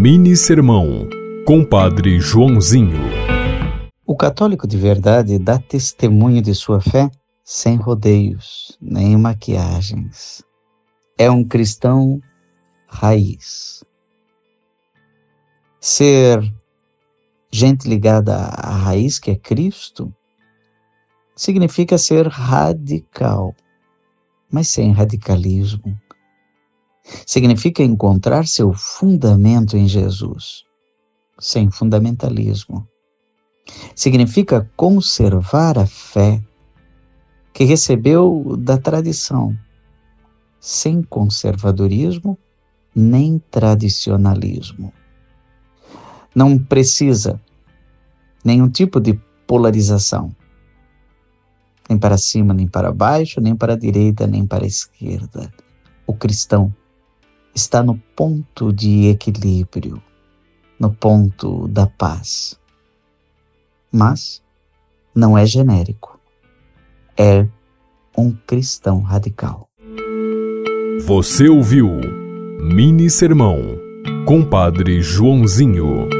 Mini Sermão, Compadre Joãozinho. O católico de verdade dá testemunho de sua fé sem rodeios, nem maquiagens. É um cristão raiz. Ser gente ligada à raiz que é Cristo significa ser radical, mas sem radicalismo. Significa encontrar seu fundamento em Jesus, sem fundamentalismo. Significa conservar a fé que recebeu da tradição, sem conservadorismo nem tradicionalismo. Não precisa nenhum tipo de polarização, nem para cima, nem para baixo, nem para a direita, nem para a esquerda. O cristão está no ponto de equilíbrio, no ponto da paz. Mas não é genérico. É um cristão radical. Você ouviu Mini Sermão, Compadre Joãozinho.